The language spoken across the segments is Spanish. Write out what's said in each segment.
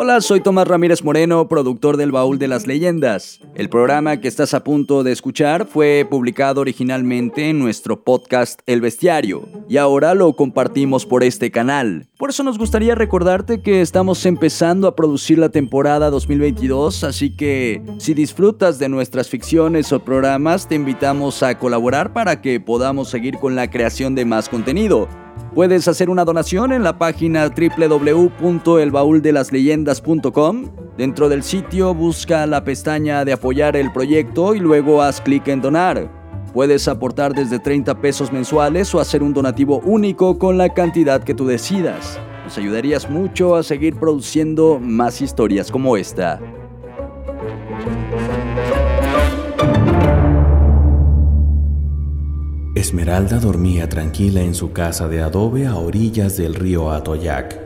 Hola, soy Tomás Ramírez Moreno, productor del Baúl de las Leyendas. El programa que estás a punto de escuchar fue publicado originalmente en nuestro podcast El Bestiario y ahora lo compartimos por este canal. Por eso nos gustaría recordarte que estamos empezando a producir la temporada 2022, así que si disfrutas de nuestras ficciones o programas, te invitamos a colaborar para que podamos seguir con la creación de más contenido. Puedes hacer una donación en la página www.elbauldelasleyendas.com. Dentro del sitio busca la pestaña de apoyar el proyecto y luego haz clic en donar. Puedes aportar desde 30 pesos mensuales o hacer un donativo único con la cantidad que tú decidas. Nos ayudarías mucho a seguir produciendo más historias como esta. Esmeralda dormía tranquila en su casa de adobe a orillas del río Atoyac.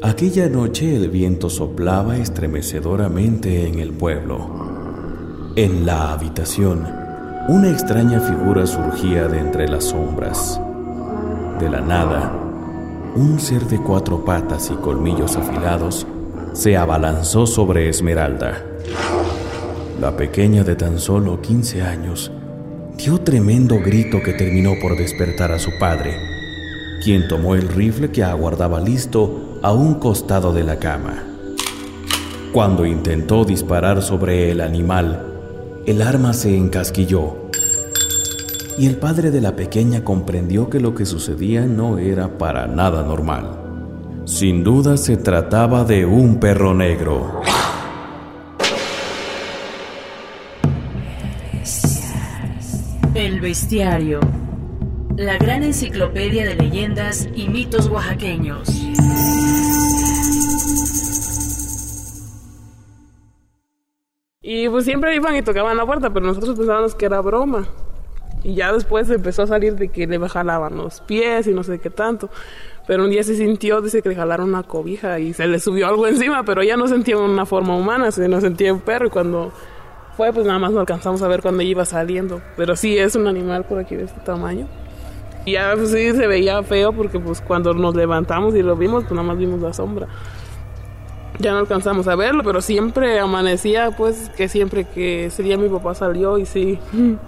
Aquella noche el viento soplaba estremecedoramente en el pueblo. En la habitación, una extraña figura surgía de entre las sombras. De la nada, un ser de cuatro patas y colmillos afilados se abalanzó sobre Esmeralda. La pequeña de tan solo 15 años dio tremendo grito que terminó por despertar a su padre, quien tomó el rifle que aguardaba listo a un costado de la cama. Cuando intentó disparar sobre el animal, el arma se encasquilló y el padre de la pequeña comprendió que lo que sucedía no era para nada normal. Sin duda se trataba de un perro negro. El Bestiario. La gran enciclopedia de leyendas y mitos oaxaqueños. Y pues siempre iban y tocaban la puerta, pero nosotros pensábamos que era broma. Y ya después empezó a salir de que le jalaban los pies y no sé qué tanto. Pero un día se sintió, dice que le jalaron una cobija y se le subió algo encima, pero ya no sentía una forma humana, se no sentía un perro. Cuando fue, pues nada más no alcanzamos a ver cuando iba saliendo. Pero sí es un animal por aquí de este tamaño. Y ya pues, sí se veía feo porque pues cuando nos levantamos y lo vimos, pues nada más vimos la sombra. Ya no alcanzamos a verlo, pero siempre amanecía, pues que siempre que ese día mi papá salió y sí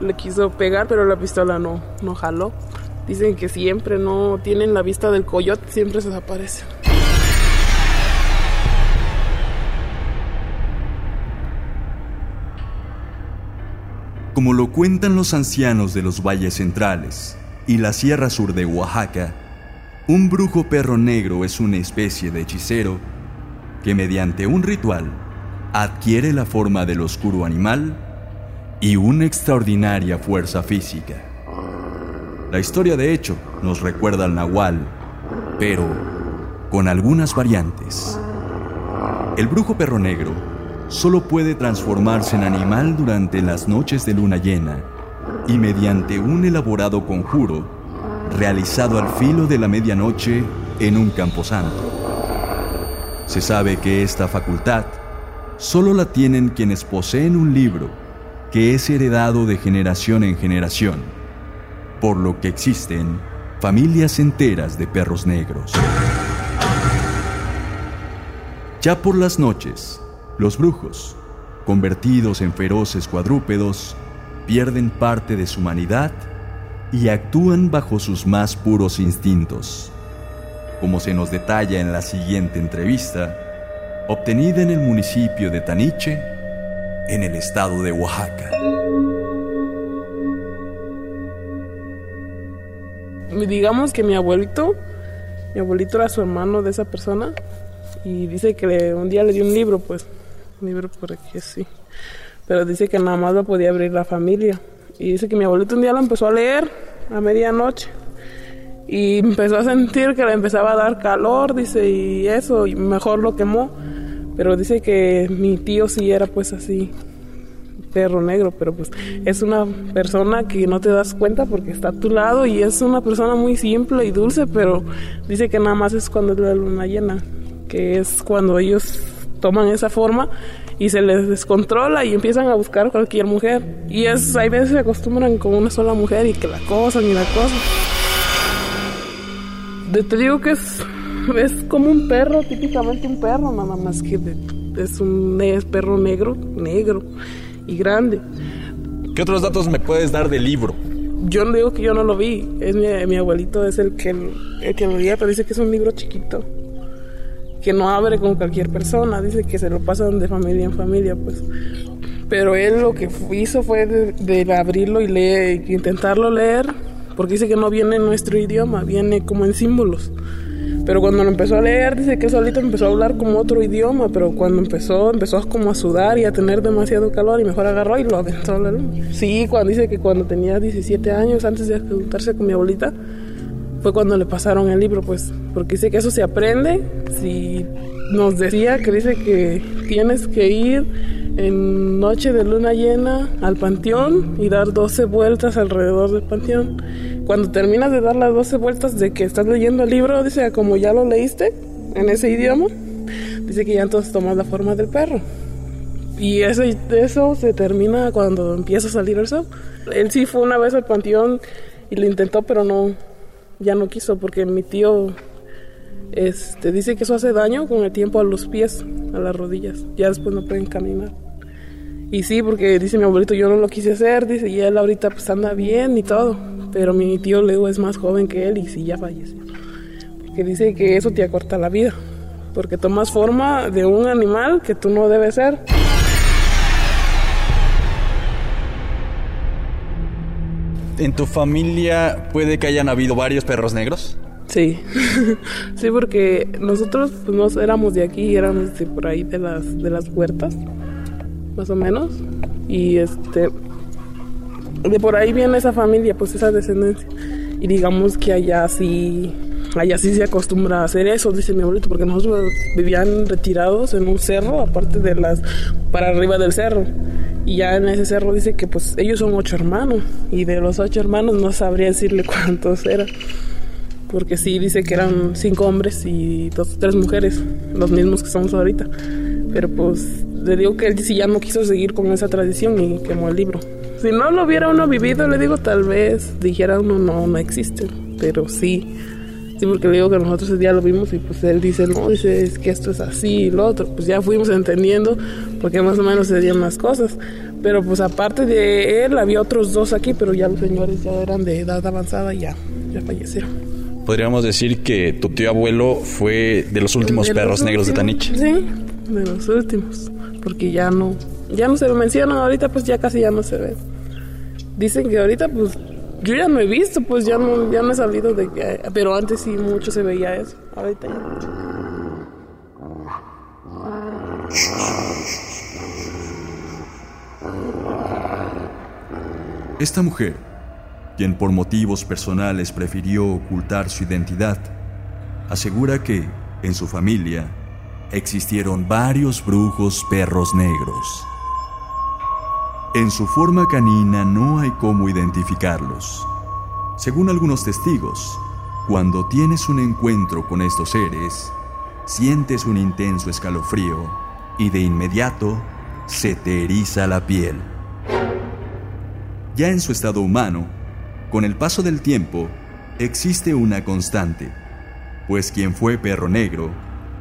le quiso pegar, pero la pistola no, no jaló. Dicen que siempre no tienen la vista del coyote, siempre se desaparece. Como lo cuentan los ancianos de los valles centrales y la sierra sur de Oaxaca, un brujo perro negro es una especie de hechicero que mediante un ritual adquiere la forma del oscuro animal y una extraordinaria fuerza física. La historia de hecho nos recuerda al nahual, pero con algunas variantes. El brujo perro negro solo puede transformarse en animal durante las noches de luna llena y mediante un elaborado conjuro realizado al filo de la medianoche en un camposanto. Se sabe que esta facultad solo la tienen quienes poseen un libro que es heredado de generación en generación, por lo que existen familias enteras de perros negros. Ya por las noches, los brujos, convertidos en feroces cuadrúpedos, pierden parte de su humanidad y actúan bajo sus más puros instintos, como se nos detalla en la siguiente entrevista, obtenida en el municipio de Taniche, en el estado de Oaxaca. Digamos que mi abuelito, mi abuelito era su hermano de esa persona y dice que un día le dio un libro, pues libro por aquí. Pero dice que nada más lo podía abrir la familia. Y dice que mi abuelito un día lo empezó a leer a medianoche. Y empezó a sentir que le empezaba a dar calor, dice, y eso, y mejor lo quemó. Pero dice que mi tío sí era pues así, perro negro, pero pues es una persona que no te das cuenta porque está a tu lado y es una persona muy simple y dulce, pero dice que nada más es cuando es la luna llena, que es cuando ellos toman esa forma y se les descontrola y empiezan a buscar cualquier mujer. Y es, hay veces se acostumbran con una sola mujer y que la acosan y la acosan. Te digo que es Es como un perro, típicamente un perro, nada más que es un perro negro, negro y grande. ¿Qué otros datos me puedes dar del libro? Yo no digo que yo no lo vi, es mi, abuelito es el que, el que lo leía, pero dice que es un libro chiquito, que no abre con cualquier persona, dice que se lo pasan de familia en familia, pues. Pero él lo que hizo fue de, abrirlo y leer, intentarlo leer, porque dice que no viene en nuestro idioma, viene como en símbolos. Pero cuando lo empezó a leer, dice que solito empezó a hablar como otro idioma, pero cuando empezó, empezó como a sudar y a tener demasiado calor y mejor agarró y lo aventó a la luz. Sí, cuando dice que cuando tenía 17 años, antes de juntarse con mi abuelita, fue cuando le pasaron el libro, pues, porque dice que eso se aprende. Si nos decía que dice que tienes que ir en noche de luna llena al panteón y dar 12 vueltas alrededor del panteón cuando terminas de dar las 12 vueltas de que estás leyendo el libro, dice, como ya lo leíste en ese idioma, dice que ya entonces tomas la forma del perro. Y eso, eso se termina cuando empieza a salir el sol. Él sí fue una vez al panteón y lo intentó, pero no, ya no quiso porque mi tío este, dice que eso hace daño con el tiempo a los pies, a las rodillas. Ya después no pueden caminar. Y sí, porque dice mi abuelito, yo no lo quise hacer, dice, y él ahorita pues anda bien y todo. Pero mi tío Leo es más joven que él y sí ya falleció. Porque dice que eso te acorta la vida. Porque tomas forma de un animal que tú no debes ser. ¿En tu familia puede que hayan habido varios perros negros? Sí, sí, porque nosotros pues, no éramos de aquí, éramos por ahí de las, de las huertas, más o menos. Y este, de por ahí viene esa familia, pues esa descendencia. Y digamos que allá sí, allá sí se acostumbra a hacer eso, dice mi abuelito, porque nosotros vivían retirados en un cerro, aparte de las, para arriba del cerro. Y ya en ese cerro dice que pues ellos son ocho hermanos, y de los ocho hermanos no sabría decirle cuántos eran. Porque sí dice que eran cinco hombres y dos, tres mujeres, los mismos que somos ahorita. Pero pues le digo que él sí ya no quiso seguir con esa tradición y quemó el libro. Si no lo hubiera uno vivido, le digo, tal vez dijera uno, no, no existe. Pero sí, sí, porque le digo que nosotros ese día lo vimos y pues él dice, no, dice, es que esto es así y lo otro. Pues ya fuimos entendiendo porque más o menos se dieron las cosas. Pero pues aparte de él, había otros dos aquí, pero ya los señores ya eran de edad avanzada y ya, ya fallecieron. Podríamos decir que tu tío abuelo fue de los últimos perros negros de Tanich. Sí, de los últimos, porque ya no, ya no se lo mencionan ahorita, pues ya casi ya no se ve dicen que ahorita pues yo ya no he visto, pues ya no, ya no he salido de pero antes sí mucho se veía eso, ahorita ya. Esta mujer, quien por motivos personales prefirió ocultar su identidad, asegura que, en su familia, existieron varios brujos perros negros en su forma canina no hay cómo identificarlos. Según algunos testigos, cuando tienes un encuentro con estos seres, sientes un intenso escalofrío y de inmediato se te eriza la piel. Ya en su estado humano, con el paso del tiempo, existe una constante, pues quien fue perro negro,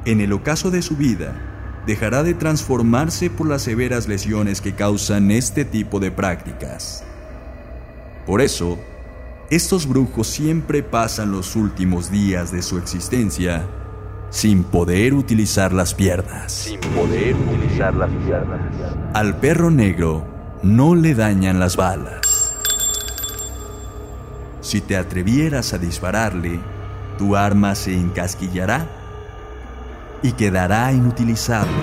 en el ocaso de su vida, dejará de transformarse por las severas lesiones que causan este tipo de prácticas. Por eso, estos brujos siempre pasan los últimos días de su existencia sin poder utilizar las piernas. Sin poder utilizar las piernas. Al perro negro no le dañan las balas. Si te atrevieras a dispararle, tu arma se encasquillará y quedará inutilizable.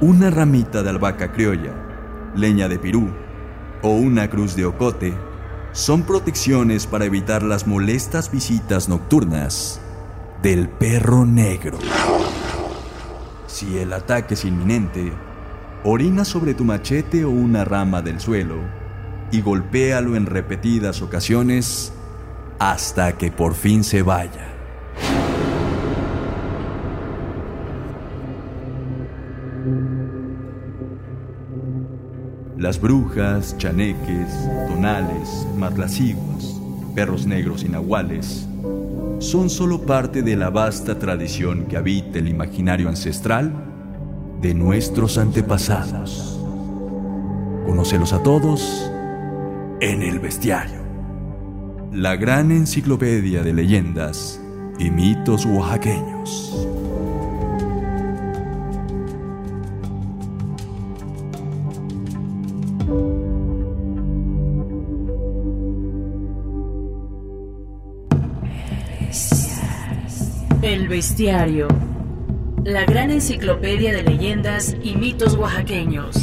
Una ramita de albahaca criolla, leña de pirú o una cruz de ocote son protecciones para evitar las molestas visitas nocturnas del perro negro. Si el ataque es inminente, orina sobre tu machete o una rama del suelo y golpéalo en repetidas ocasiones hasta que por fin se vaya. Las brujas, chaneques, tonales, matlaciguas, perros negros y nahuales son solo parte de la vasta tradición que habita el imaginario ancestral de nuestros antepasados. Conócelos a todos en el bestiario, la gran enciclopedia de leyendas y mitos oaxaqueños. El Bestiario. La gran enciclopedia de leyendas y mitos oaxaqueños.